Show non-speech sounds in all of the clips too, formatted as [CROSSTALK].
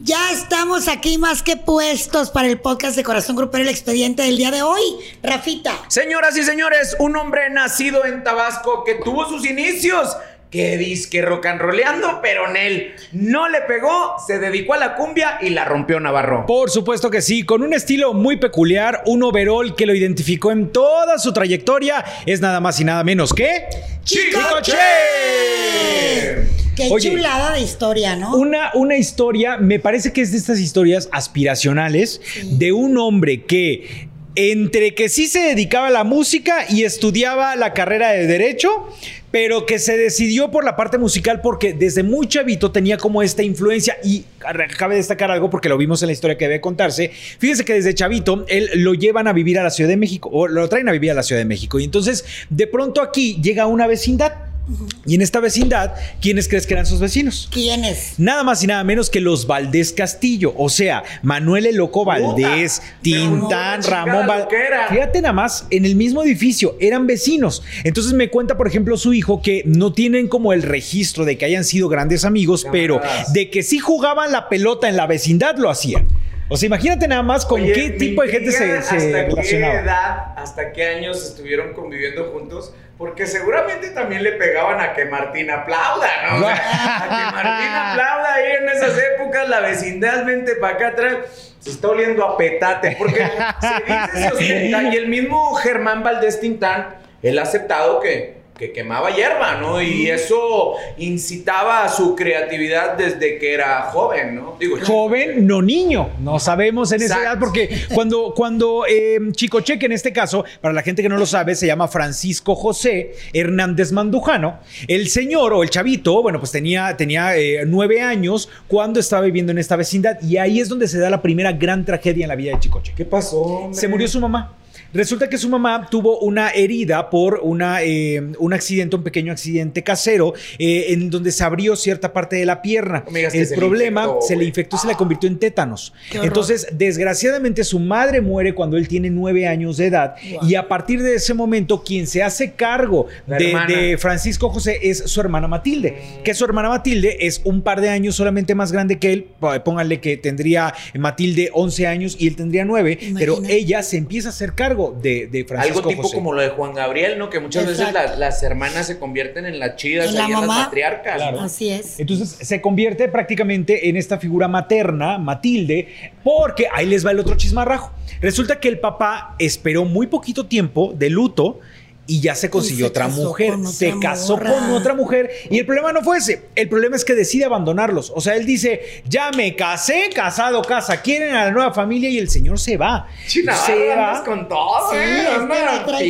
Ya estamos aquí más que puestos para el podcast de Corazón Grupero, el expediente del día de hoy. Rafita. Señoras y señores, un hombre nacido en Tabasco que tuvo sus inicios que disque rock and rollando, pero en él no le pegó, se dedicó a la cumbia y la rompió Navarro. Por supuesto que sí, con un estilo muy peculiar, un overall que lo identificó en toda su trayectoria, es nada más y nada menos que Chicoche. Qué Oye, chulada de historia, ¿no? Una, una historia, me parece que es de estas historias aspiracionales de un hombre que entre que sí se dedicaba a la música y estudiaba la carrera de derecho, pero que se decidió por la parte musical porque desde muy chavito tenía como esta influencia y cabe destacar algo porque lo vimos en la historia que debe contarse. Fíjense que desde chavito él lo llevan a vivir a la Ciudad de México o lo traen a vivir a la Ciudad de México y entonces de pronto aquí llega una vecindad y en esta vecindad, ¿quiénes crees que eran sus vecinos? ¿Quiénes? Nada más y nada menos que los Valdés Castillo. O sea, Manuel el Loco Valdés, Tintán, Pero no, Ramón Valdés. Fíjate nada más, en el mismo edificio, eran vecinos. Entonces me cuenta, por ejemplo, su hijo que no tienen como el registro de que hayan sido grandes amigos, pero de que sí jugaban la pelota en la vecindad, lo hacían. O sea, imagínate nada más con Oye, qué tipo de gente se, se hasta qué edad, hasta qué años estuvieron conviviendo juntos, porque seguramente también le pegaban a que Martín aplauda, ¿no? O sea, [LAUGHS] a que Martín aplauda ahí en esas épocas, la vecindad, vente para acá atrás. Se está oliendo a petate, porque se dice, se [LAUGHS] ostenta, y el mismo Germán Valdés Tintán, él ha aceptado que, que quemaba hierba, ¿no? Y eso incitaba a su creatividad desde que era joven, ¿no? Digo, Joven, no niño. No sabemos en esa edad porque cuando, cuando eh, Chicoche, que en este caso, para la gente que no lo sabe, se llama Francisco José Hernández Mandujano. El señor o el chavito, bueno, pues tenía, tenía eh, nueve años cuando estaba viviendo en esta vecindad y ahí es donde se da la primera gran tragedia en la vida de Chicoche. ¿Qué pasó? hombre? Se murió su mamá. Resulta que su mamá tuvo una herida por una, eh, un accidente, un pequeño accidente casero, eh, en donde se abrió cierta parte de la pierna. No El se le problema infectó, se le infectó, se le convirtió en tétanos. Entonces, desgraciadamente, su madre muere cuando él tiene nueve años de edad. Wow. Y a partir de ese momento, quien se hace cargo La de, Francisco José es su hermana Matilde. Que su hermana Matilde es un par de años solamente más grande que él. Pónganle que tendría Matilde 11 años y él tendría 9. Pero ella se empieza a hacer cargo de, de Francisco Algo tipo José. como lo de Juan Gabriel, ¿no? Que muchas veces las, las hermanas se convierten en las chidas, En la ahí en las matriarcas. Así es. Entonces se convierte prácticamente en esta figura materna, Matilde, porque ahí les va el otro chismarrajo. Resulta que el papá esperó muy poquito tiempo de luto y ya se consiguió se otra mujer. otra Se casó morra. con otra mujer y el problema no fue ese. El problema es que decide abandonarlos. O sea, él dice, ya me casé, casado, casa, quieren a la nueva familia y el señor se va. China, se andas va. con todo, Sí,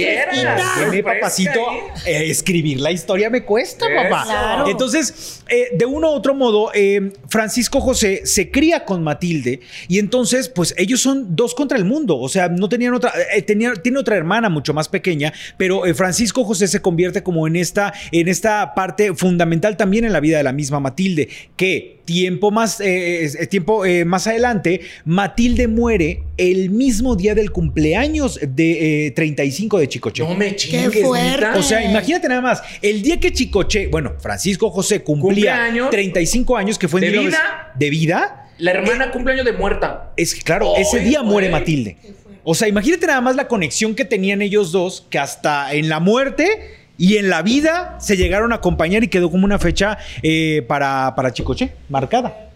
¿eh? papacito, eh, escribir la historia me cuesta, Eso. papá. Claro. Entonces, eh, de uno u otro modo, eh, Francisco José se cría con Matilde y entonces, pues ellos son dos contra el mundo. O sea, no tenían otra, eh, tenía- tiene otra hermana mucho más pequeña, pero Francisco José se convierte como en esta, en esta parte fundamental también en la vida de la misma Matilde, que tiempo más, eh, eh, tiempo eh, más adelante, Matilde muere el mismo día del cumpleaños de eh, 35 de Chicoche. No me chingues, fuerte. neta. O sea, imagínate nada más, el día que Chicoche, bueno, Francisco José cumplía ¿Cumpleaños? 35 años, que fue en ¿De 19 vida? de vida, La hermana cumpleaños de muerta. es que, claro, Ay, ese día muere. Matilde. O sea, imagínate nada más la conexión que tenían ellos dos, que hasta en la muerte y en la vida se llegaron a acompañar y quedó como una fecha eh, para, para Chicoche, marcada.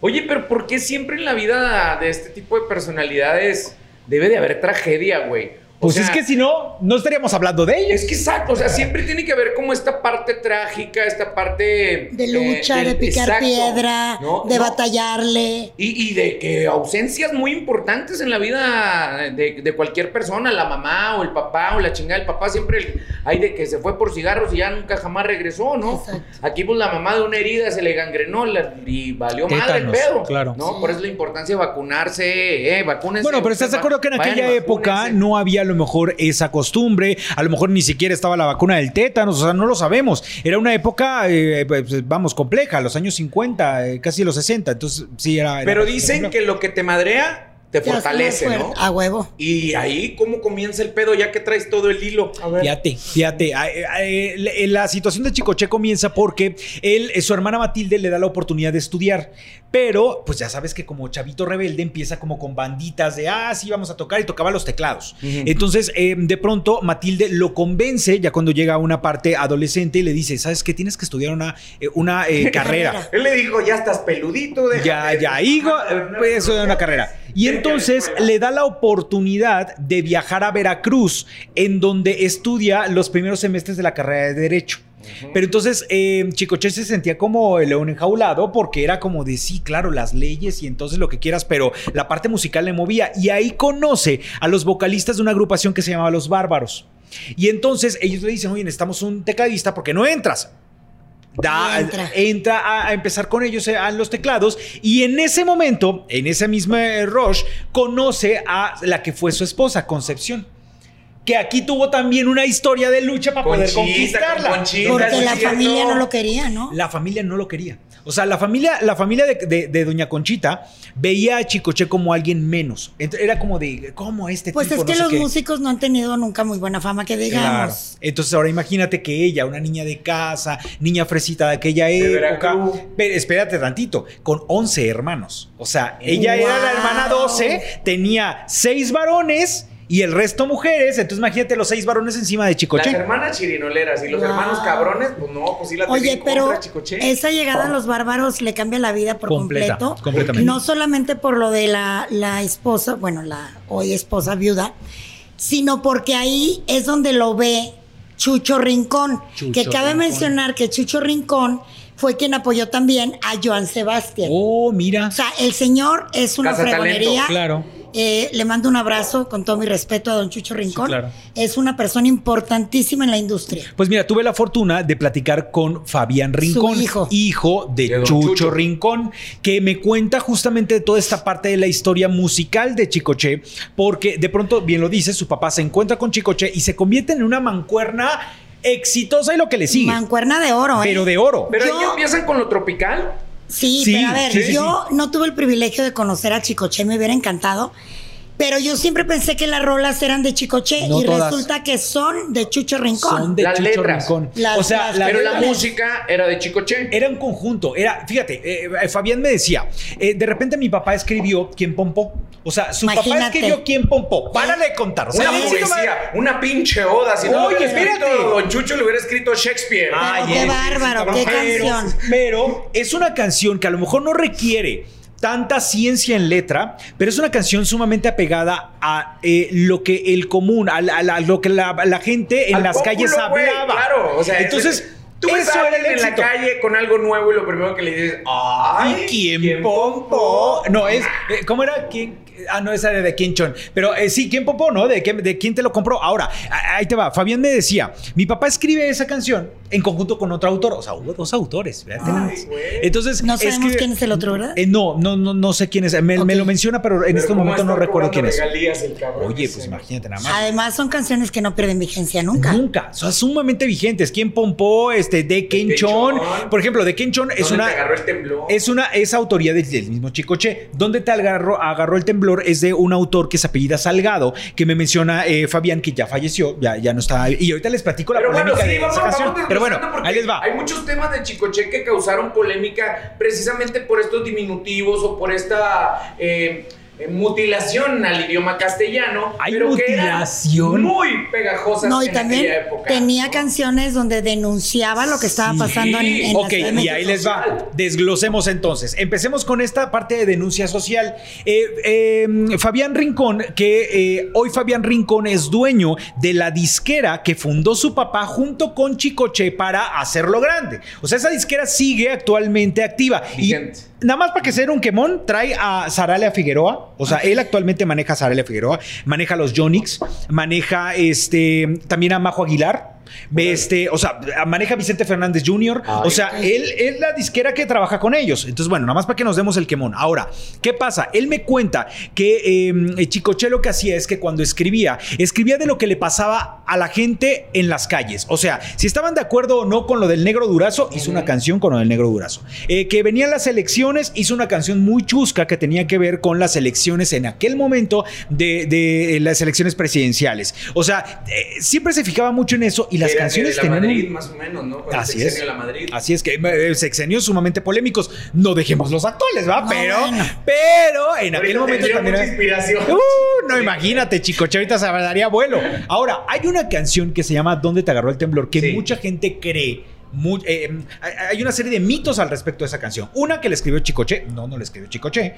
Oye, pero ¿por qué siempre en la vida de este tipo de personalidades debe de haber tragedia, güey? O Pues sea, es que si no, no estaríamos hablando de ellos. Es que exacto, o sea, siempre tiene que haber como esta parte trágica, esta parte... De lucha, eh, de picar exacto, piedra, ¿no? de No, batallarle. Y, y de que ausencias muy importantes en la vida de, de cualquier persona, la mamá o el papá o la chingada del papá, siempre hay de que se fue por cigarros y ya nunca jamás regresó, ¿no? Exacto. Aquí pues la mamá de una herida se le gangrenó la- y valió madre el Tétanos, pedo, claro. ¿no? Sí. Por eso la importancia de vacunarse, eh, vacúnense. Bueno, pero estás de acuerdo que en aquella época vacúnense. no había lo mejor esa costumbre, a lo mejor ni siquiera estaba la vacuna del tétanos, o sea, no lo sabemos. Era una época, eh, pues, vamos, compleja, los años 50, eh, casi los 60, entonces sí era... era Pero dicen que lo que te madrea te fortalece, ¿no? A huevo. Y ahí, ¿cómo comienza el pedo ya que traes todo el hilo? A ver. Fíjate, fíjate. la- La situación de Chicoche comienza porque él, eh, su hermana Matilde le da la oportunidad de estudiar. Pero, pues ya sabes que como chavito rebelde empieza como con banditas de, ah, sí, vamos a tocar y tocaba los teclados. Entonces, eh, de pronto, Matilde lo convence ya cuando llega a una parte adolescente y le dice, ¿sabes qué? Tienes que estudiar una, eh, una eh, [LAUGHS] carrera. [LAUGHS] Él le dijo, ya estás peludito. Ya, ya, hijo, eh, pues eso de una carrera. Y a entonces le da la oportunidad de viajar a Veracruz, en donde estudia los primeros semestres de la carrera de Derecho. Pero entonces eh, Chicoche se sentía como el león enjaulado porque era como de sí, claro, las leyes y entonces lo que quieras, pero la parte musical le movía. Y ahí conoce a los vocalistas de una agrupación que se llamaba Los Bárbaros. Y entonces ellos le dicen, oye, necesitamos un tecladista porque no entras. Da, entra. entra a, a empezar con ellos eh, a los teclados y en ese momento, en ese mismo eh, rush, conoce a la que fue su esposa, Concepción. Que aquí tuvo también una historia de lucha para poder conquistarla. con Conchita, Porque la familia no lo quería, ¿no? La familia no lo quería. O sea, la familia, la familia de, de- de Doña Conchita veía a Chicoche como alguien menos. Era como de, ¿cómo este Pues tipo? es que No sé los qué. músicos no han tenido nunca muy buena fama, que Claro. digamos. Entonces ahora imagínate que ella, una niña de casa, niña fresita de aquella época, pero espérate tantito, con 11 hermanos. O sea, ella era la hermana 12, tenía 6 varones y el resto mujeres. Entonces imagínate los 6 varones encima de Las Chicoche. hermanas chirinoleras y los Wow. hermanos cabrones, pues no, pues sí la Oye, pero contra, Chicoche. esa llegada a los bárbaros le cambia la vida por Completa, completo. completamente. No solamente por lo de la, la esposa, bueno, la hoy esposa viuda, sino porque ahí es donde lo ve Chucho Rincón. Chucho que cabe Rincón. mencionar que Chucho Rincón fue quien apoyó también a Joan Sebastián. Oh, mira. O sea, el señor es una fregonería. Claro. Eh, le mando un abrazo con todo mi respeto a don Chucho Rincón. claro. Es una persona importantísima en la industria. Pues mira, tuve la fortuna de platicar con Fabián Rincón, hijo. de, Chucho, Chucho. Rincón, que me cuenta justamente de toda esta parte de la historia musical de Chicoche, porque de pronto, bien lo dice, su papá se encuentra con Chicoche y se convierte en una mancuerna exitosa y lo que le sigue, Mancuerna de oro, ¿eh? pero de oro. Pero ahí empiezan con lo tropical. Sí, Sí, pero a ver, sí, sí, yo no tuve el privilegio de conocer a Chicoche, me hubiera encantado. Pero yo siempre pensé que las rolas eran de Chicoche No y todas. resulta que son de Chucho Rincón. Son de Las Chucho letras. Rincón. Las- o sea, las- pero la música era de Chicoche. Era un conjunto, era, fíjate, eh, eh, Fabián me decía, eh, de repente mi papá escribió ¿Quién pompó? O sea, su papá escribió ¿Quién pompó? Párale de contar. O sea, Una poesía, una pinche oda. Si no Oye, espérate. Don Chucho le hubiera escrito Shakespeare. Ay, qué bárbaro, qué Pero- canción. Pero es una canción que a lo mejor no requiere tanta ciencia en letra, pero es una canción sumamente apegada a eh, lo que el común, a, lo que la, la gente en Al las calles hablaba. Claro, o sea, entonces tú ves a alguien en la calle con algo nuevo y lo primero que le dices, ay, ¿Y quién pompó? No, es. eh, ¿Cómo era? ¿Quién? Ah, no, esa era de quién chon. Pero eh, sí, ¿quién pompó? ¿No? ¿De, qué- ¿De quién te lo compró? Ahora, ahí te va. Fabián me decía: mi papá escribe esa canción en conjunto con otro autor. O sea, hubo dos autores. Ay. Entonces. No sabemos escribe- quién es el otro, ¿verdad? Eh, no, no, no, no sé quién es. Me, me lo menciona, pero en Pero este ¿cómo momento no recuerdo quién es. regalías el cabrón Oye, pues imagínate nada más. Además son canciones que no pierden vigencia nunca. Nunca, son sumamente vigentes. ¿Quién pompó? Este, de Ken De Chon. Chon. Por ejemplo, de Ken Chon es ¿Dónde una. te agarró el temblor? Es una es autoría del, del mismo Chicoche. ¿Dónde te agarró, agarró el temblor? Es de un autor que se apellida Salgado, que me menciona eh, Fabián, que ya falleció, ya, ya no está. Y ahorita les platico la Pero bueno, sí, de vamos, esa canción. vamos Pero bueno, ahí les va. Hay muchos temas de Chicoche que causaron polémica precisamente por estos diminutivos o por esta eh, mutilación al idioma castellano. ¿Hay pero que eran mutilación? muy pegajosas No, y en también aquella época. tenía canciones donde denunciaba lo que estaba Sí. pasando en, en Ok, y ahí les va. Desglosemos entonces. Empecemos con esta parte de denuncia social. Eh, eh, Fabián Rincón, que eh, hoy Fabián Rincón es dueño de la disquera que fundó su papá junto con Chicoche para hacerlo grande. O sea, esa disquera sigue actualmente activa. Y Vigente. Nada más para que sea un quemón, trae a Saralia Figueroa. O sea, él actualmente maneja a Saralia Figueroa, maneja a los Jonix, maneja este, también a Majo Aguilar. Este, o sea, maneja Vicente Fernández Jr. Ay, o sea, él es la disquera que trabaja con ellos. Entonces, bueno, nada más para que nos demos el quemón. Ahora, ¿qué pasa? Él me cuenta que eh, Chicoche lo que hacía es que cuando escribía, escribía de lo que le pasaba a la gente en las calles. O sea, si estaban de acuerdo o no con lo del negro durazo, hizo una canción con lo del negro durazo. Eh, que venían las elecciones, hizo una canción muy chusca que tenía que ver con las elecciones en aquel momento de, de las elecciones presidenciales. O sea, eh, siempre se fijaba mucho en eso y las Era canciones de la tenían Madrid, un- más o menos, ¿no? Con el Así sexenio es. de la Madrid. Así es que eh, sexenios sumamente polémicos. No dejemos los actuales, ¿va? No, pero, bueno. pero en aquel Ahorita momento también mucha era- inspiración. Uh, no, imagínate, chicoche, ahorita se daría vuelo. Ahora, hay una canción que se llama ¿Dónde te agarró el temblor? Que Sí. mucha gente cree. mu- eh, hay- hay una serie de mitos al respecto de esa canción. Una que le escribió Chicoche, no, no le escribió Chicoche.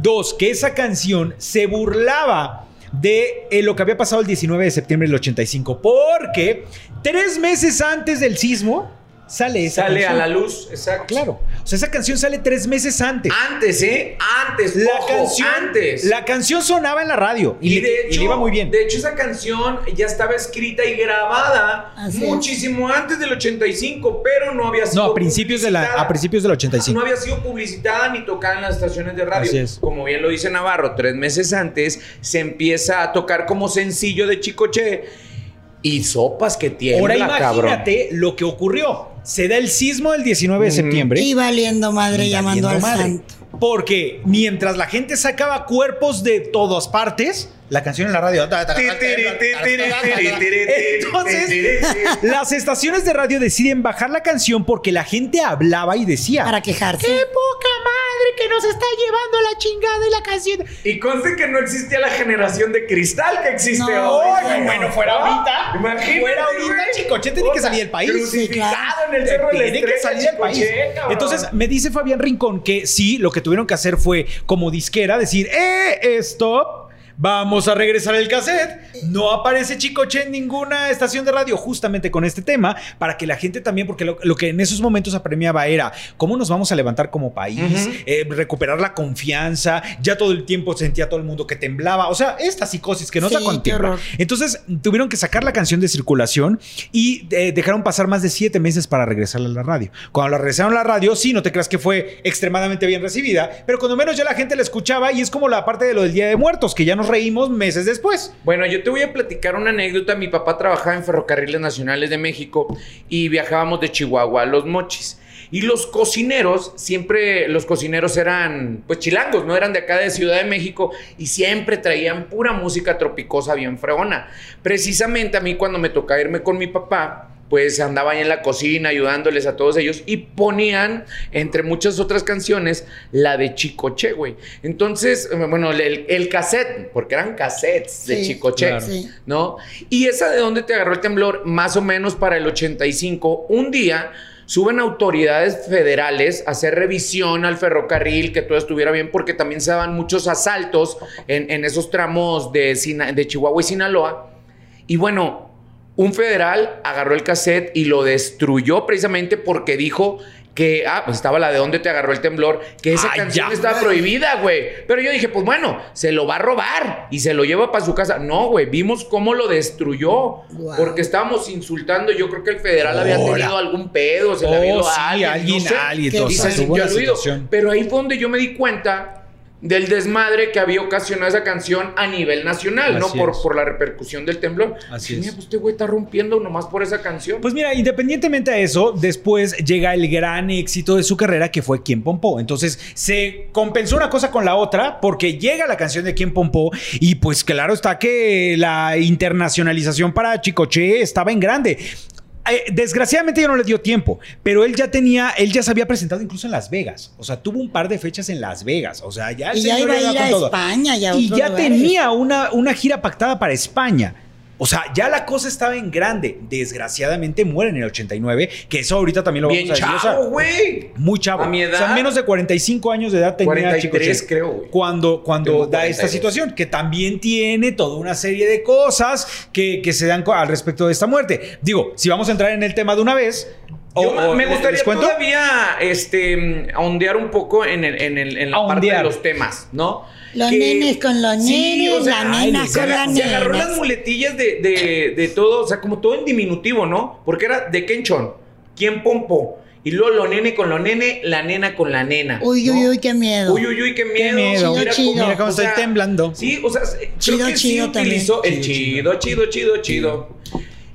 Dos, que esa canción se burlaba de eh, lo que había pasado el 19 de septiembre del 85, porque tres meses antes del sismo sale esa Sale a la luz, exacto. Claro, o sea, esa canción sale tres meses antes. Antes, ¿eh? Antes, La ojo, canción, antes. la canción sonaba en la radio y, y, le, de y hecho, le iba muy bien. De hecho, esa canción ya estaba escrita y grabada Así es. muchísimo antes del 85, pero no había sido No, a principios, de la, publicitada. a principios del 85. No había sido publicitada ni tocada en las estaciones de radio. Así es. Como bien lo dice Navarro, tres meses antes se empieza a tocar como sencillo de Chicoche y sopas que tiene. Ahora cabrón. imagínate lo que ocurrió. Se da el sismo del 19 de Ujú. septiembre. Y valiendo madre y llamando al valiendo madre. santo. Porque mientras la gente sacaba cuerpos de todas partes, la canción en la radio. Entonces, las estaciones de radio deciden bajar la canción porque la gente hablaba y decía: Para quejarse. ¡Qué poca madre que nos está llevando la chingada de la canción! Y conste que no existía la generación de cristal que existe No, hoy. bueno, bueno, fuera ahorita. Imagínate, Fuera ahorita. Chicoche tiene que salir del país. Crucificado Sí, claro. en el cerro Tiene que salir del país. Cabrón. Entonces me dice Fabián Rincón que sí, lo que tuvieron que hacer fue como disquera decir, eh, stop. Vamos a regresar el cassette. No aparece Chicoche en ninguna estación de radio justamente con este tema para que la gente también, porque lo, lo que en esos momentos apremiaba era cómo nos vamos a levantar como país, eh, recuperar la confianza. Ya todo el tiempo sentía todo el mundo que temblaba. O sea, esta psicosis que no Sí, da. Entonces tuvieron que sacar la canción de circulación y eh, dejaron pasar más de siete meses para regresarla a la radio. Cuando la regresaron a la radio, sí, no te creas que fue extremadamente bien recibida, pero cuando menos ya la gente la escuchaba y es como la parte de lo del Día de Muertos, que ya reímos meses después. Bueno, yo te voy a platicar una anécdota. Mi papá trabajaba en Ferrocarriles Nacionales de México y viajábamos de Chihuahua a Los Mochis. Y los cocineros, siempre los cocineros eran, pues chilangos, no eran de acá de Ciudad de México y siempre traían pura música tropicosa bien fregona. Precisamente a mí cuando me tocaba irme con mi papá, pues andaba ahí en la cocina ayudándoles a todos ellos y ponían, entre muchas otras canciones, la de Chicoche, güey. Entonces, bueno, el, el cassette, porque eran cassettes de Sí, Chicoche, claro. ¿no? Y esa de donde te agarró el temblor, más o menos para el 85, un día suben autoridades federales a hacer revisión al ferrocarril, que todo estuviera bien, porque también se daban muchos asaltos en, en esos tramos de, Sina- de Chihuahua y Sinaloa. Y bueno, un federal agarró el cassette y lo destruyó precisamente porque dijo que, ah, pues estaba la de dónde te agarró el temblor, que esa Ay, canción ya. estaba prohibida, güey. Pero yo dije, pues bueno, se lo va a robar y se lo lleva para su casa. No, güey, vimos cómo lo destruyó porque estábamos insultando. Yo creo que el federal había tenido algún pedo, se le había Oh, ido sí, a alguien, alguien, no sé. alguien. Pero ahí fue donde yo me di cuenta del desmadre que había ocasionado esa canción a nivel nacional, ¿no? Por, es. por la repercusión del temblor. Así es. "Mira, pues este güey está rompiendo nomás por esa canción. Pues mira, independientemente a eso, después llega el gran éxito de su carrera que fue Quien Pompó. Entonces se compensó una cosa con la otra porque llega la canción de Quien Pompó y pues claro está que la internacionalización para Chicoche estaba en grande. Eh, desgraciadamente ya no le dio tiempo, pero él ya tenía, él ya se había presentado incluso en Las Vegas. O sea, tuvo un par de fechas en Las Vegas. O sea, ya el Y ya señor iba a ir a todo. España y a Y otros ya lugares. tenía una, una gira pactada para España. O sea, ya la cosa estaba en grande. Desgraciadamente muere en el 89, que eso ahorita también lo Bien vamos a decir. Chavo, güey. muy chavo. A mi edad. O sea, menos de 45 años de edad tenía 43 Chicoche. creo, güey. Cuando, cuando Tengo da esta 42. situación, que también tiene toda una serie de cosas que, que se dan al respecto de esta muerte. Digo, si vamos a entrar en el tema de una vez, Yo O- me gustaría todavía este, ondear un poco en, el, en, el- en la parte de los temas, ¿no? Los Que- nenes con los Sí, nenes, o sea, la ay, nena Se, con aga- las se agarró las muletillas de, de, de todo, o sea, como todo en diminutivo, ¿no? Porque era de Kenchon, ¿quién pompo? Y luego lo nene con lo nene, la nena con la nena. Uy, uy, ¿no? uy, qué miedo. Uy, uy, uy, qué miedo. miedo. Chido, chido. Mira cómo o estoy sea, temblando. Sí, o sea, Chido, creo que sí chido también. utilizó el Chido, chido, chido, chido, chido.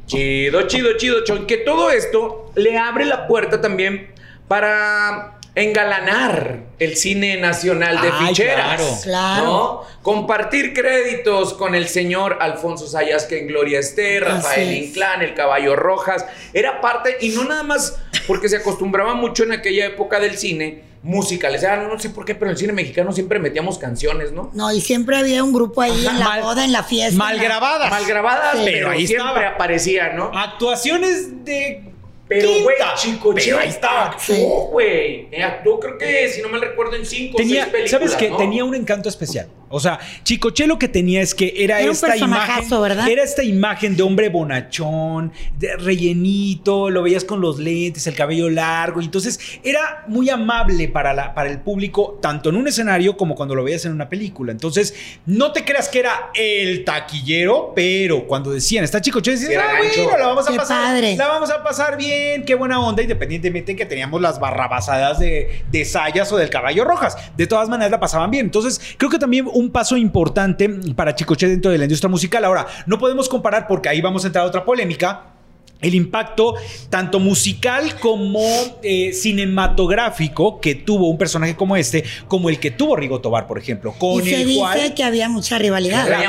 Chido, chido, chido, chon. Que todo esto le abre la puerta también para engalanar el cine nacional de Ay, ficheras. claro. Claro. ¿no? Compartir créditos con el señor Alfonso Sayas, que en Gloria esté, Rafael es. Inclán, el Caballo Rojas. Era parte, y no nada más porque se acostumbraba mucho en aquella época del cine, musicales. Ah, no, no sé por qué, pero en el cine mexicano siempre metíamos canciones, ¿no? No, y siempre había un grupo ahí Ajá, en la mal- boda, en la fiesta. mal grabadas. Mal grabadas, Sí. pero, Pero ahí siempre estaba. aparecía, ¿no? Actuaciones de. Pero, güey. Chico, Pero Che ahí estaba. actuó, güey. Actuó, creo que, si no mal recuerdo, en cinco o seis películas, ¿sabes qué? ¿no? Tenía un encanto especial. O sea, Chicoche lo que tenía es que era, esta imagen. ¿verdad? Era esta imagen de hombre bonachón, de rellenito, lo veías con los lentes, el cabello largo. Y entonces era muy amable para, la, para el público, tanto en un escenario como cuando lo veías en una película. Entonces, no te creas que era el taquillero, pero cuando decían, está Chicoche, decías, era ah, gancho. bueno, la vamos a Qué pasar. padre. La vamos a pasar bien, qué buena onda, independientemente de que teníamos las barrabasadas de, de Sayas o del Caballo Rojas. De todas maneras la pasaban bien. Entonces, creo que también un paso importante para Chicoche dentro de la industria musical. Ahora, no podemos comparar porque ahí vamos a entrar a otra polémica. El impacto tanto musical como eh, cinematográfico que tuvo un personaje como este, como el que tuvo Rigo Tobar, por ejemplo, con y se el dice cual que había mucha rivalidad. Claro.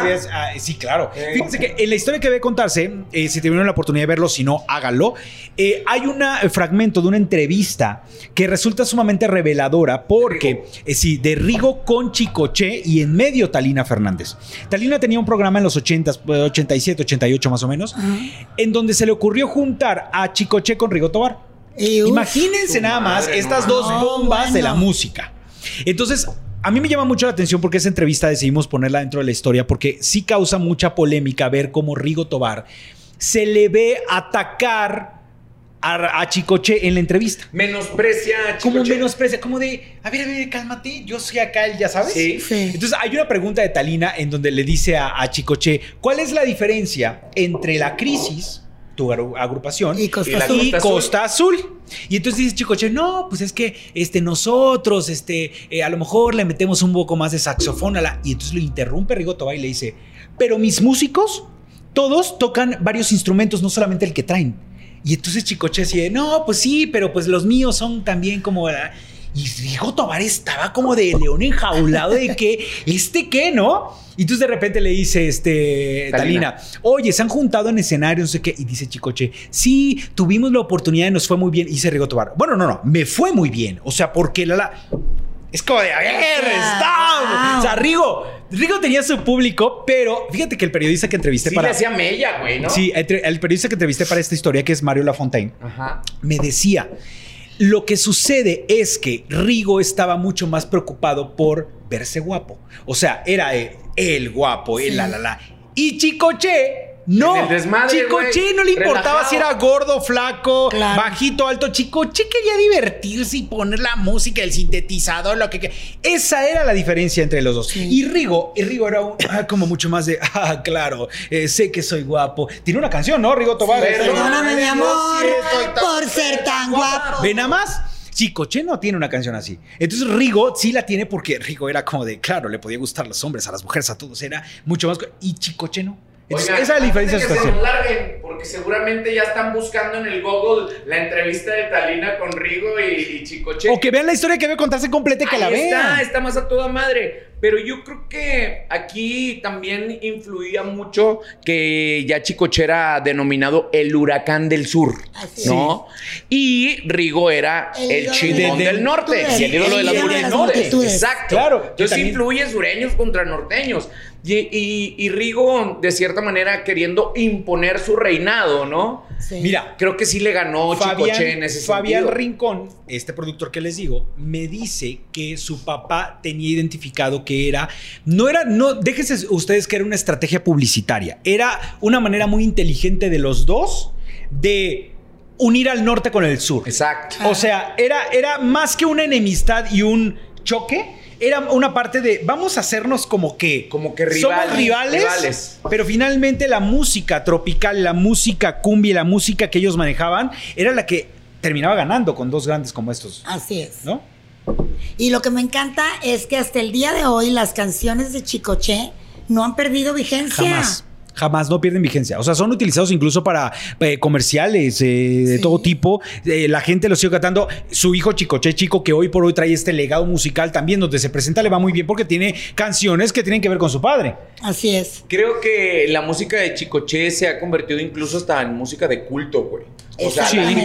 Habías- ah, sí, claro. Eh. Fíjense que en la historia que debe contarse, eh, si tuvieron la oportunidad de verlo, si no, hágalo. eh, hay un fragmento de una entrevista que resulta sumamente reveladora porque, eh, sí, de Rigo con Chicoche y en medio Talina Fernández. Talina tenía un programa en los 80, eh, 87, 88 más o menos, en donde se le ocurrió juntar a Chicoche con Rigo Tobar. Imagínense nada más madre, estas no dos bombas de la música. Entonces, a mí me llama mucho la atención porque esa entrevista decidimos ponerla dentro de la historia porque sí causa mucha polémica ver cómo Rigo Tobar se le ve atacar a, a Chicoche en la entrevista. Menosprecia a Como Chicoche. menosprecia, como de, a ver, a ver, cálmate, yo soy acá, el, ya sabes. Sí. Sí. Entonces hay una pregunta de Talina en donde le dice a, a Chicoche, ¿cuál es la diferencia entre la crisis, tu agru- agrupación, Y Costa Y la Azul. y Costa Azul. Y entonces dice Chicoche, no, pues es que este, nosotros, este, eh, a lo mejor le metemos un poco más de saxofón a la... Y entonces lo interrumpe Rigo Tobar y le dice, pero mis músicos, todos tocan varios instrumentos, no solamente el que traen. Y entonces Chicoche decía, no, pues sí, pero pues los míos son también como... la-". Y Rigo Tobar estaba como de león enjaulado de que, ¿este qué, no? Y entonces de repente le dice, este, Talina. Talina, oye, se han juntado en escenario, no sé qué. Y dice Chicoche, sí, tuvimos la oportunidad y nos fue muy bien. Y dice Rigo Tobar, bueno, no, no, me fue muy bien. O sea, porque la... la es como de, a ver, está. wow. O sea, Rigo, Rigo tenía su público, pero fíjate que el periodista que entrevisté Sí para... le hacía mella, güey, ¿no? Sí, el periodista que entrevisté para esta historia, que es Mario Lafontaine, Ajá. me decía, lo que sucede es que Rigo estaba mucho más preocupado por verse guapo. O sea, era el guapo, el Sí. la la la. Y Chicoche, no. Desmadre, no le importaba relajado. si era gordo, flaco, Claro. bajito, alto. Chicoche quería divertirse y poner la música, el sintetizador, lo que que- Esa era la diferencia entre los dos. Sí. Y Rigo, y Rigo era un- ah, como mucho más de, ah, claro, eh, sé que soy guapo. Tiene una canción, ¿no? Rigo Tobar. Sí, Perdóname, mi amor, sí por ser tan guapo. Ve nada más. Chicoche no tiene una canción así. Entonces Rigo sí la tiene porque Rigo era como de, claro, le podía gustar a los hombres, a las mujeres, a todos. Era mucho más. Y Chicoche no. Entonces, Oigan, esa es la diferencia que se larguen, porque seguramente ya están buscando en el Google la entrevista de Talina con Rigo y, y Chicoche. O que vean la historia que debe contarse completa y que la Ahí está, vean. está más a toda madre. Pero yo creo que aquí también influía mucho que ya Chicoche era denominado el huracán del sur, Así ¿no? Y Rigo era El el, chingón de- del norte, y el ídolo de El las ídolo de las multitudes. multitudes. Exacto. Claro, Entonces también- influye sureños contra norteños. Y, y- y Rigo, de cierta manera, queriendo imponer su reinado, ¿no? Sí. Mira, Creo que sí le ganó Chicoche en ese Fabián sentido. Rincón, este productor que les digo, me dice que su papá tenía identificado que era, no era, no, déjense ustedes que era una estrategia publicitaria, era una manera muy inteligente de los dos de unir al norte con el sur. Exacto. O sea, era, era más que una enemistad y un choque. Era una parte de vamos a hacernos como que Como que somos rivales, rivales, rivales. pero finalmente la música tropical, la música cumbia, la música que ellos manejaban era la que terminaba ganando con dos grandes como estos, Así es. ¿no? Y lo que me encanta es que hasta el día de hoy las canciones de Chicoche no han perdido vigencia. Jamás. Jamás no pierden vigencia. O sea, son utilizados incluso para eh, comerciales eh, de Sí. todo tipo. Eh, la gente lo sigue cantando. Su hijo Chicoche Chico, que hoy por hoy trae este legado musical también, donde se presenta, le va muy bien porque tiene canciones que tienen que ver con su padre. Así es. Creo que la música de Chicoche se ha convertido incluso hasta en música de culto, güey. O sea, la Exactamente.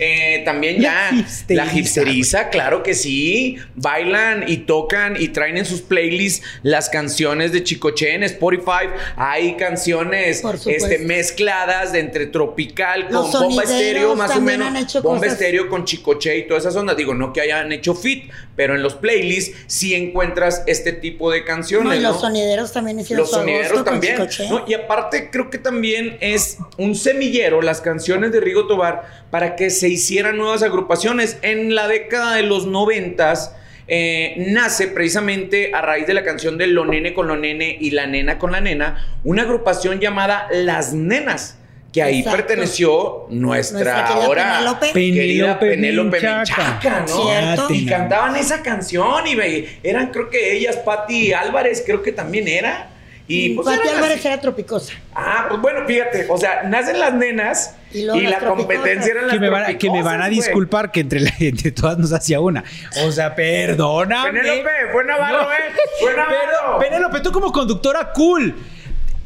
Eh, también La ya hipsteriza, la hipsteriza, claro que sí, bailan y tocan y traen en sus playlists las canciones de Chicoche en Spotify. Hay canciones este, mezcladas de entre tropical Los con bomba estéreo, más o menos. bomba cosas. estéreo con Chicoche y todas esas ondas. Digo, no que hayan hecho fit, pero en los playlists sí encuentras este tipo de canciones. No, y los ¿no? sonideros también hicieron Los su sonideros también. Y aparte creo que también es un semillero las canciones de Rigo Tobar para que se hicieran nuevas agrupaciones. En la década de los noventas eh, nace precisamente a raíz de la canción de Lo Nene con Lo Nene y La Nena con La Nena una agrupación llamada Las Nenas. Que ahí Exacto. perteneció nuestra, ahora Penélope. querida Penélope Penélope Menchaca. ¿no? Cierto. Y cantaban esa canción y eran creo que ellas, Patti Álvarez creo que también era. Y pues Pati Álvarez era tropicosa. Ah, pues bueno, fíjate, o sea, nacen las nenas Y la competencia eran las Que me, van a, que me van a disculpar que entre, la, [LAUGHS] entre todas nos hacía una. O sea, perdóname. Penélope, fue Navarro, No. ¿eh? Fue Navarro. Pero, Penélope, tú como conductora cool.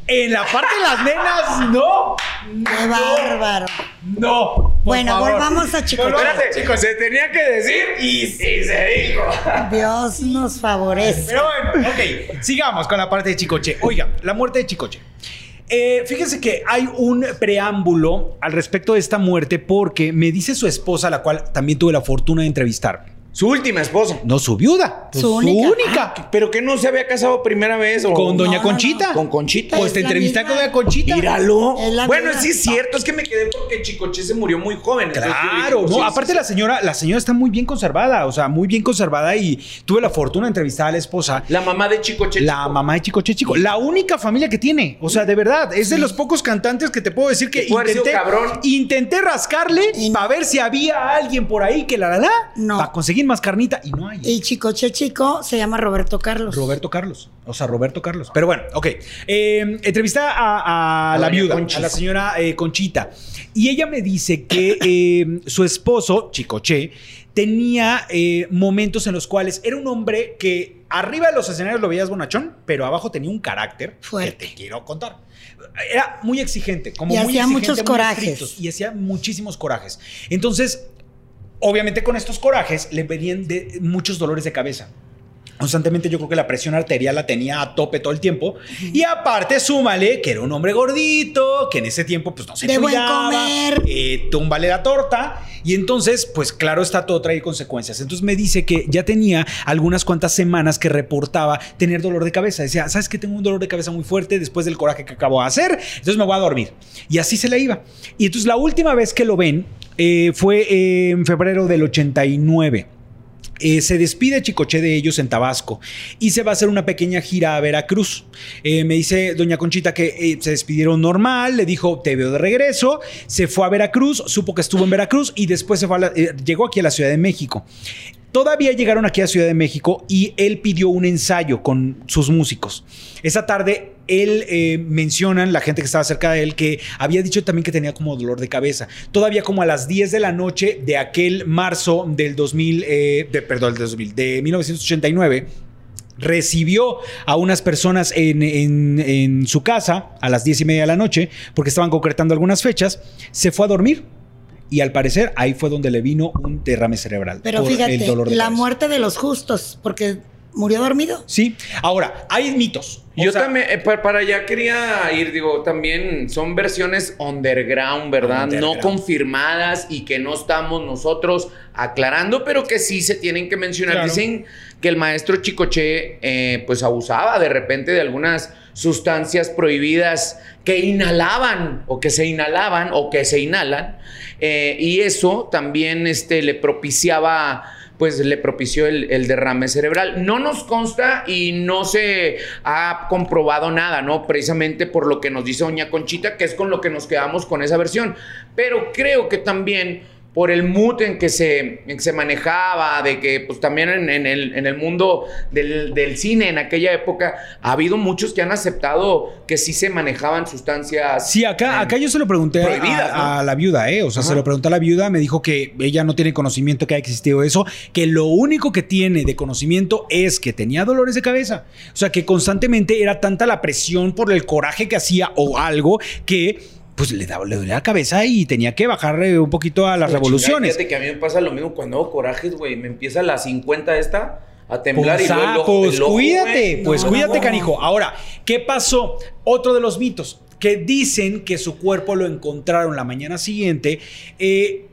En la parte de las nenas, no. Qué bárbaro. No. Bueno, favor. volvamos a Chicoche. Volvamos. Espérate, chicos, se tenía que decir y sí se dijo. Dios nos favorece. Pero bueno, ok. Sigamos con la parte de Chicoche. Oiga, la muerte de Chicoche. Eh, fíjense que hay un preámbulo al respecto de esta muerte porque me dice su esposa, la cual también tuve la fortuna de entrevistar. Su última esposa. No su viuda, Su única. Ah, ¿Pero que no se había casado primera vez? O... con Doña no, no. Conchita. Con Conchita. Pues te entrevisté misma. con Doña Conchita. Míralo. Bueno, misma. sí es cierto, es que me quedé porque Chicoche se murió muy joven. Claro, pues, no, sí, aparte sí, la señora, la señora está muy bien conservada, o sea, muy bien conservada y tuve la fortuna de entrevistar a la esposa. La mamá de Chicoche. La Chico. mamá de Chicoche Chico, la única familia que tiene, o sea, de verdad, es de los pocos cantantes que te puedo decir que intenté, cabrón. intenté rascarle Y- para ver si había alguien por ahí que la la la, No. para conseguir más carnita y no hay. Y Chicoche Chico se llama Roberto Carlos. Roberto Carlos, o sea, Roberto Carlos. Pero bueno, ok. Eh, entrevisté a, a A la viuda, Conchis. a la señora eh, Conchita, y ella me dice que eh, su esposo, Chicoche, tenía eh, momentos en los cuales era un hombre que arriba de los escenarios lo veías bonachón, pero abajo tenía un carácter Fuerte. que te quiero contar. Era muy exigente, como Y muy hacía exigente, muchos muy corajes. estrictos, y hacía muchísimos corajes. Entonces, obviamente con estos corajes le venían de muchos dolores de cabeza. Constantemente yo creo que la presión arterial la tenía a tope todo el tiempo. Y aparte, súmale que era un hombre gordito, que en ese tiempo pues no se De buen cuidaba, comer. eh, túmbale la torta. Y entonces, pues claro, está todo trae consecuencias. Entonces me dice que ya tenía algunas cuantas semanas que reportaba tener dolor de cabeza. Decía, ¿sabes que Tengo un dolor de cabeza muy fuerte después del coraje que acabo de hacer. Entonces me voy a dormir. Y así se la iba. Y entonces la última vez que lo ven eh, fue eh, en febrero del 89. Eh, se despide Chicoche de ellos en Tabasco y se va a hacer una pequeña gira a Veracruz. Eh, me dice doña Conchita que eh, se despidieron normal, le dijo te veo de regreso, se fue a Veracruz, supo que estuvo en Veracruz y después se fue llegó aquí a la Ciudad de México. Todavía llegaron aquí a Ciudad de México y él pidió un ensayo con sus músicos. Esa tarde él eh, mencionan, la gente que estaba cerca de él, que había dicho también que tenía como dolor de cabeza. Todavía como a las 10 de la noche de aquel marzo del 2000, eh, de, perdón, del 2000, de 1989 recibió a unas personas en, en- en su casa a las 10 y media de la noche porque estaban concretando algunas fechas, se fue a dormir y al parecer ahí fue donde le vino un derrame cerebral. Pero por el fíjate, dolor de la cabeza. muerte de los justos, porque murió dormido. Sí. Ahora, hay mitos. O Yo sea, también, eh, pa- para allá quería ir, digo, también son versiones underground, ¿verdad? Underground. No confirmadas y que no estamos nosotros aclarando, pero que sí se tienen que mencionar. Claro. Dicen que el maestro Chicoche, eh, pues abusaba de repente de algunas sustancias prohibidas que inhalaban o que se inhalaban o que se inhalan. eh, y eso también este, le propiciaba pues le propició el, derrame cerebral. No nos consta y no se ha comprobado nada, ¿no? Precisamente por lo que nos dice Doña Conchita, que es con lo que nos quedamos con esa versión. Pero creo que también por el mood en que se, en que se manejaba, de que pues también en, en el, en el mundo del, del cine en aquella época ha habido muchos que han aceptado que sí se manejaban sustancias. Sí, acá, acá yo se lo pregunté a- la viuda, ¿eh? O sea, Ajá. se lo pregunté a la viuda, me dijo que ella no tiene conocimiento que haya existido eso, que lo único que tiene de conocimiento es que tenía dolores de cabeza. O sea, que constantemente era tanta la presión por el coraje que hacía o algo que pues le, daba, le dolía la cabeza y tenía que bajarle un poquito a las La revoluciones. chingada, Fíjate que a mí me pasa lo mismo cuando hago corajes, güey. Me empieza la 50 esta a Pues, temblar y luego el ah, ojo- pues el ojo, cuídate, pues No, cuídate, no. canijo. Ahora, ¿qué pasó? Otro de los mitos que dicen que su cuerpo lo encontraron la mañana siguiente eh,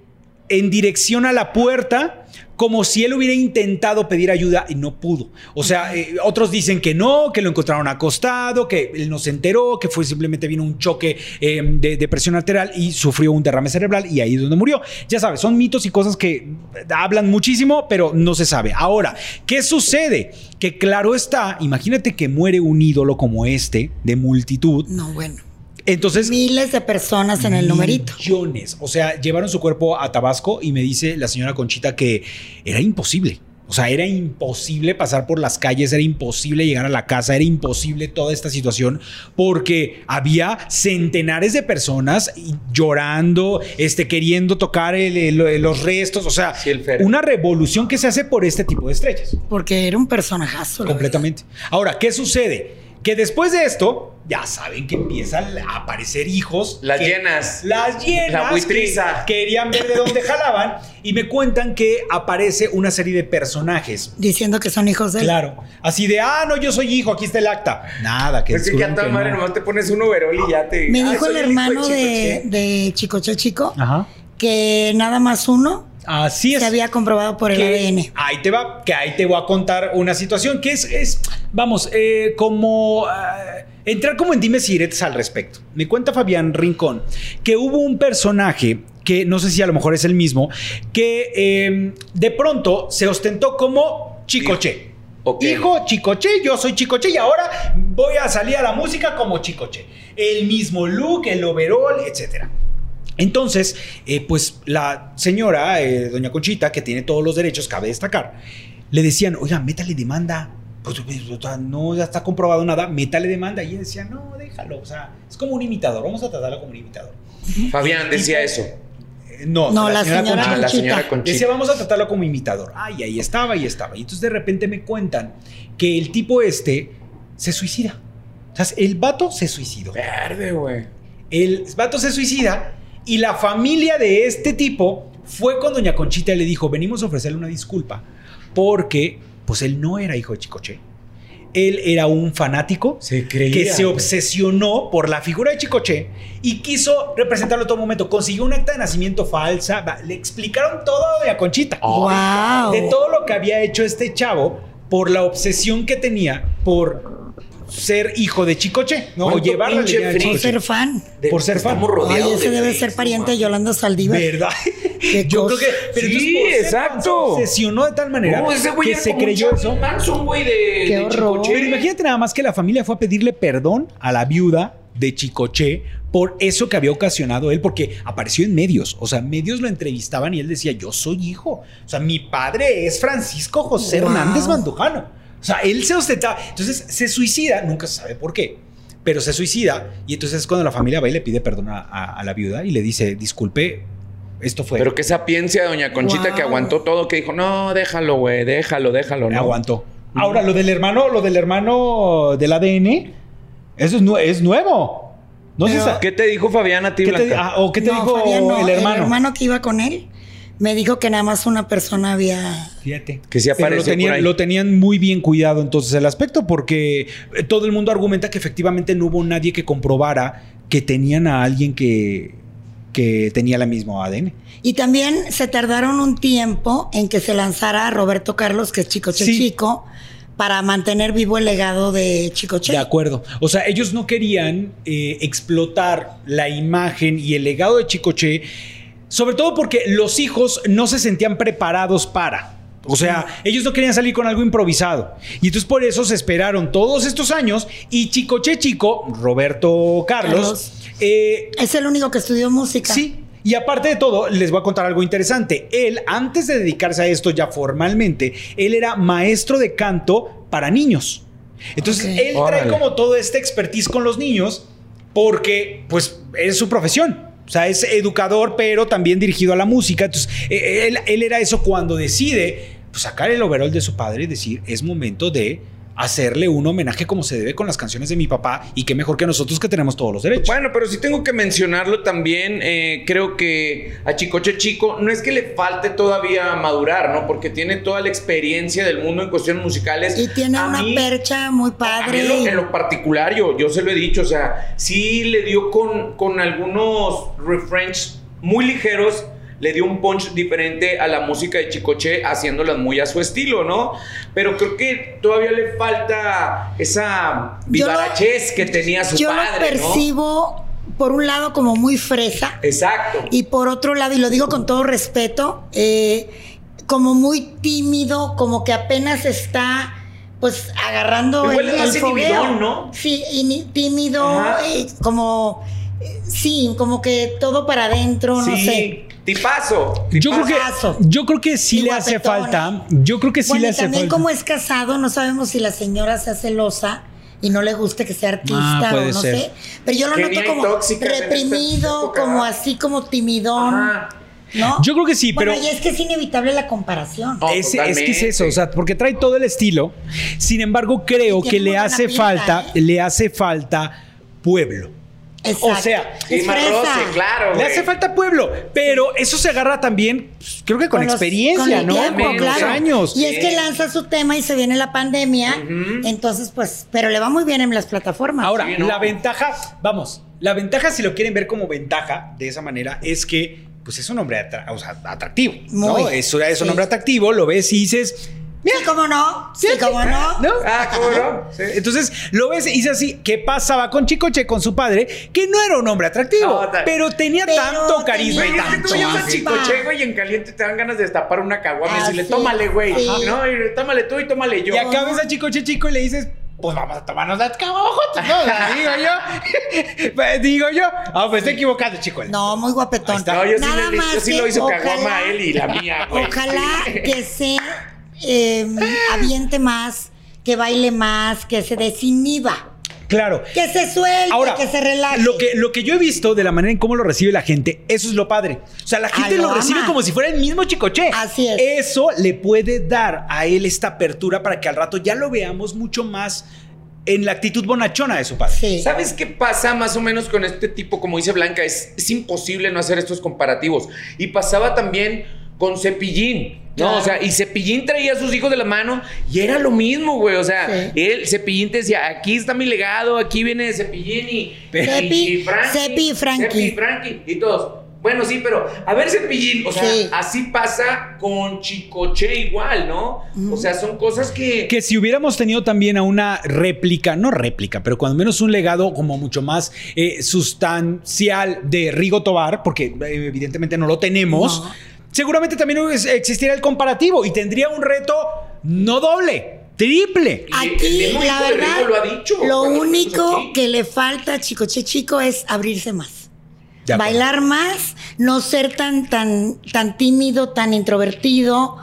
en dirección a la puerta. Como si él hubiera intentado pedir ayuda y no pudo. O sea, eh, otros dicen que no, que lo encontraron acostado, que él no se enteró, que fue simplemente vino un choque eh, de, de presión arterial y sufrió un derrame cerebral y ahí es donde murió. Ya sabes, son mitos y cosas que hablan muchísimo, pero no se sabe. Ahora, ¿qué sucede? Que claro está, imagínate que muere un ídolo como este, de multitud. No, bueno. Entonces, Miles de personas en el numerito. Millones. O sea, llevaron su cuerpo a Tabasco y me dice la señora Conchita que era imposible. O sea, era imposible pasar por las calles, era imposible llegar a la casa, era imposible toda esta situación porque había centenares de personas llorando, este, queriendo tocar el- el- los restos. O sea, Sí, el féretro. una revolución que se hace por este tipo de estrellas. Porque era un personajazo. Completamente. Ahora, ¿qué sucede? Que después de esto, ya saben que empiezan a aparecer hijos. Las que- llenas. Las llenas. La buitriza. que querían ver de dónde jalaban. Y me cuentan que aparece una serie de personajes. Diciendo que son hijos de él. Claro. Así de, ah, no, yo soy hijo, aquí está el acta. Nada, que Es que ya toda que madre no. nomás te pones un overol y ya te. Me Ah, dijo el hermano de, Chicoche. de Chicoche Chico Ajá. que nada más uno Así es. se había comprobado por el ADN. Ahí te va, que ahí te voy a contar una situación que es, es vamos, eh, como ah, entrar como en dimes y diretes al respecto. Me cuenta Fabián Rincón que hubo un personaje que no sé si a lo mejor es el mismo, que eh, de pronto se ostentó como Chicoche. Hijo Chicoche, yo soy Chicoche y ahora voy a salir a la música como Chicoche. El mismo look, el overall, etcétera. Entonces, eh, pues la señora, eh, doña Conchita, que tiene todos los derechos, cabe destacar, le decían, oiga, métale demanda. Pues, pues, no ya está comprobado nada, métale demanda. Y ella decía, no, déjalo. O sea, es como un imitador, vamos a tratarlo como un imitador. Fabián decía eso. Eh, no, No, la señora Conchita. Ah, la Conchita. señora Conchita. Decía, vamos a tratarlo como imitador. Ay, ahí estaba, ahí estaba. Y entonces de repente me cuentan que el tipo este se suicida. O sea, el vato se suicidó. Verde, güey. El vato se suicida y la familia de este tipo fue con doña Conchita y le dijo, venimos a ofrecerle una disculpa porque pues él no era hijo de Chicoche. Él era un fanático Se creía. que se güey. obsesionó por la figura de Chicoche y quiso representarlo en todo momento. Consiguió un acta de nacimiento falsa. Le explicaron todo a doña Conchita. Oh. wow. De todo lo que había hecho este chavo por la obsesión que tenía por ser hijo de Chicoche. No, o ¿Cuánto llevar la línea de frío? Por Chicoche. ser fan. De- por ser fan. Ay, ese de debe ser pariente de Yolanda Saldívar. ¿Verdad? [LAUGHS] Qué Yo cosa. creo que. Pero Sí, entonces, exacto. Se obsesionó de tal manera No, ese güey que se creyó eso. Manson, güey, de, Qué de horror. Chicoche. Pero imagínate nada más que la familia fue a pedirle perdón a la viuda de Chicoche por eso que había ocasionado él, porque apareció en medios. O sea, medios lo entrevistaban y él decía: Yo soy hijo. O sea, mi padre es Francisco José Wow. Hernández Mandujano. O sea, él se ostentaba. Entonces se suicida, nunca se sabe por qué. Pero se suicida y entonces es cuando la familia va y le pide perdón a, a- a la viuda y le dice, disculpe, esto fue... Pero qué sapiencia, doña Conchita, Wow. que aguantó todo, que dijo, no, déjalo, güey, déjalo, déjalo, ¿no? aguantó. Ahora, lo del hermano, lo del hermano del ADN, eso es, nue- es nuevo. No Pero- ¿Qué te dijo Fabián a ti, ¿Qué te, ah, ¿O qué te No, dijo Fabián no, el hermano? El hermano que iba con él me dijo que nada más una persona había... Fíjate. Que sí Pero lo apareció por tenían, ahí. lo tenían muy bien cuidado entonces el aspecto porque eh, todo el mundo argumenta que efectivamente no hubo nadie que comprobara que tenían a alguien que, que tenía la misma ADN. Y también se tardaron un tiempo en que se lanzara Roberto Carlos, que es Chicoche Sí. Chico, para mantener vivo el legado de Chicoche. De acuerdo. O sea, ellos no querían eh, explotar la imagen y el legado de Chicoche, sobre todo porque los hijos no se sentían preparados para. O sea, ellos no querían salir con algo improvisado. Y entonces por eso se esperaron todos estos años y Chicoche Chico, Roberto Carlos, Carlos. eh, Es el único que estudió música. Sí. Y aparte de todo, les voy a contar algo interesante. Él, antes de dedicarse a esto ya formalmente, él era maestro de canto para niños. Entonces, Ok. él trae Órale. como todo este expertise con los niños porque, pues, es su profesión. O sea, es educador, pero también dirigido a la música. Entonces, eh, él, él era eso cuando decide pues, sacar el overall de su padre y decir, es momento de hacerle un homenaje como se debe con las canciones de mi papá y qué mejor que nosotros que tenemos todos los derechos. Bueno, pero sí tengo que mencionarlo también. eh, creo que a Chicoche Chico no es que le falte todavía madurar, ¿no? Porque tiene toda la experiencia del mundo en cuestiones musicales. Y tiene A una mí- percha muy A mí padre. en lo, en lo particular, yo, yo se lo he dicho, o sea, sí le dio con, con algunos refrains muy ligeros, le dio un punch diferente a la música de Chicoche, haciéndolas muy a su estilo, ¿no? Pero creo que todavía le falta esa Yo lo- vivarachez que tenía su Yo padre, lo ¿no? percibo, por un lado, como muy fresa. Exacto. Y por otro lado, y lo digo con todo respeto, eh, como muy tímido, como que apenas está pues agarrando el, el fogueo. ¿no? Sí, y tímido, eh, como eh, sí, como que todo para adentro, no sí, sé. Tipazo. Yo creo, que, Tipazo. yo creo que sí Y le hace falta. Yo creo que sí bueno, le y hace también falta. como es casado, no sabemos si la señora sea celosa y no le guste que sea artista Ah, puede o no ser. sé. Pero yo lo noto como reprimido, como así como timidón. Ajá. ¿No? Yo creo que sí, Bueno, pero- y es que es inevitable la comparación. No, Es, es que es eso, o sea, porque trae todo el estilo. Sin embargo, creo que le hace pinta, falta, ¿eh? le hace falta pueblo. Exacto. o sea, es más roce, claro. Le hace falta pueblo, pero eso se agarra también, pues, creo que con, Con los- experiencia, con el ¿no? tiempo, con los claro. años. Y es que lanza su tema y se viene la pandemia. Entonces, pues, pero le va muy bien en las plataformas. Ahora, Sí, ¿no? la ventaja, vamos, la ventaja, si lo quieren ver como ventaja de esa manera, es que pues es un hombre atra- o sea, atractivo. ¿no? Es, es un sí. hombre atractivo, lo ves y dices, sí, cómo no. Sí, cómo no. ¿no? Ah, ¿cómo no? Sí. Entonces lo ves y dices así, ¿qué pasaba con Chicoche, con su padre? Que no era un hombre atractivo, No, pero tenía Pero tanto carisma tenía y tanto. tú llamas chicoche, güey, y en caliente te dan ganas de destapar una caguama y Ah, decirle, tómale, güey. sí. No, y tómale tú y tómale yo. Y acá ves a Chicoche Chico y le dices, pues vamos a tomarnos la caguama juntos, ¿no? Sea, [LAUGHS] digo yo. Pues, [LAUGHS] digo yo. Ah, pues estoy equivocado, chico. No, muy guapetón. No, yo sí, Nada le, yo más sí que lo hizo caguama ojalá- a él y la mía, güey. Ojalá que se eh, aviente más, que baile más, que se desinhiba, Claro. que se suelte, Ahora, que se relaje. Lo que, lo que yo he visto de la manera en cómo lo recibe la gente, eso es lo padre. O sea, la gente Ah, lo lo, recibe ama. como si fuera el mismo chicoche. Así es. Eso le puede dar a él esta apertura para que al rato ya lo veamos mucho más en la actitud bonachona de su padre. Sí. ¿Sabes qué pasa más o menos con este tipo? Como dice Blanca, es, es imposible no hacer estos comparativos. Y pasaba también con Cepillín, ¿no? Claro. O sea, y Cepillín traía a sus hijos de la mano y era lo mismo, güey. O sea, Sí. él, Cepillín te decía, aquí está mi legado, aquí viene Cepillín y, Cepi, y- y Frankie. Cepi y Frankie. Cepi y Frankie. Y todos. Bueno, sí, pero a ver, Cepillín, o sea, Sí. así pasa con Chicoche igual, ¿no? O sea, son cosas que... Que si hubiéramos tenido también a una réplica, no réplica, pero cuando menos un legado como mucho más eh, sustancial de Rigo Tobar, porque eh, evidentemente no lo tenemos, No. Seguramente también existiría el comparativo y tendría un reto no doble, triple. El Aquí, la verdad, lo ha dicho lo único que le falta a Chicoche Chico es abrirse más. Bailar más, no ser tan, tan, tan tímido, tan introvertido.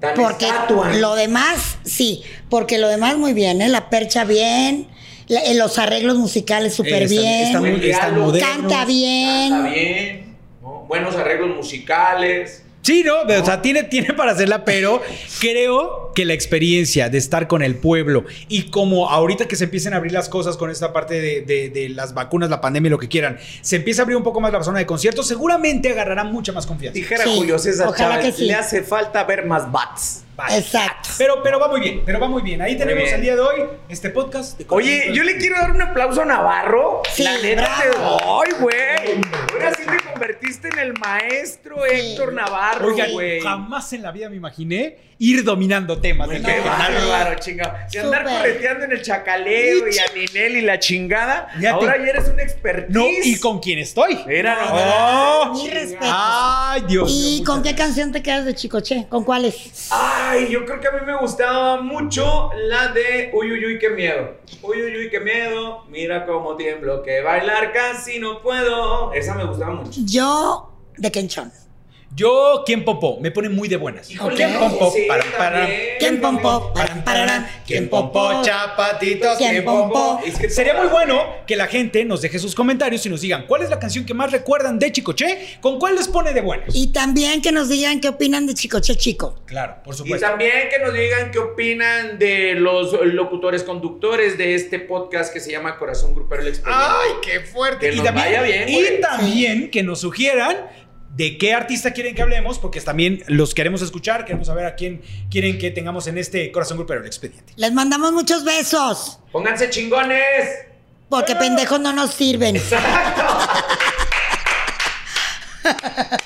Tan Porque estatua. lo demás, sí, porque lo demás muy bien, ¿eh? La percha bien, la- eh, los arreglos musicales súper Está- bien, está muy- modernos. canta bien. Canta bien, ¿no? buenos arreglos musicales. Sí, ¿no? O sea, tiene, tiene para hacerla, pero [LAUGHS] creo que la experiencia de estar con el pueblo y como ahorita que se empiecen a abrir las cosas con esta parte de, de- de las vacunas, la pandemia, lo que quieran, se empieza a abrir un poco más la zona de conciertos, seguramente agarrará mucha más confianza. Dijera Sí, Julio César ojalá Chávez, que sí. le hace falta ver más bats. Vale. Exacto. Pero, pero va muy bien, pero va muy bien. Ahí tenemos bien. el día de hoy este podcast. de Oye, yo le quiero dar un aplauso a Navarro. Sí, la neta te doy, güey. Ahora sí te convertiste en el maestro Héctor Navarro, Oigan, güey. jamás en la vida me imaginé ir dominando temas. Qué bárbaro, chingado. Si andar correteando en el chacaleo y a Ninel y la chingada, Fíjate. ahora ya eres un expertise. No, y con quién estoy. Mira, no. Oh. Mi respeto. Ay, Dios. ¿Y con qué canción te quedas de Chicoche? ¿Con cuáles? Ay, yo creo que a mí me gustaba mucho la de Uy, uy, uy, qué miedo. Uy, uy, uy, qué miedo. Mira cómo tiemblo, que bailar casi no puedo. Esa me gustaba mucho. Yo, de Kenchon. Yo, ¿quién popó? Me pone muy de buenas. Híjole, ¿Quién popó? sí, Param. ¿Quién? Param, pararam. ¿Quién popó? Chapatitos. ¿Quién ¿Quién popó? Es que Sería muy bueno que la gente nos deje sus comentarios y nos digan cuál es la canción que más recuerdan de Chicoche, con cuál les pone de buenas. Y también que nos digan qué opinan de Chicoche Chico. Claro, por Y supuesto. también que nos digan qué opinan de los locutores conductores de este podcast que se llama Corazón Grupero El Expediente. ¡Ay, qué fuerte! Que nos vaya bien, y también que nos sugieran de qué artista quieren que hablemos, porque también los queremos escuchar, queremos saber a quién quieren que tengamos en este Corazón Grupero el Expediente. Les mandamos muchos besos. Pónganse chingones. Porque pendejos no nos sirven. Exacto. [LAUGHS]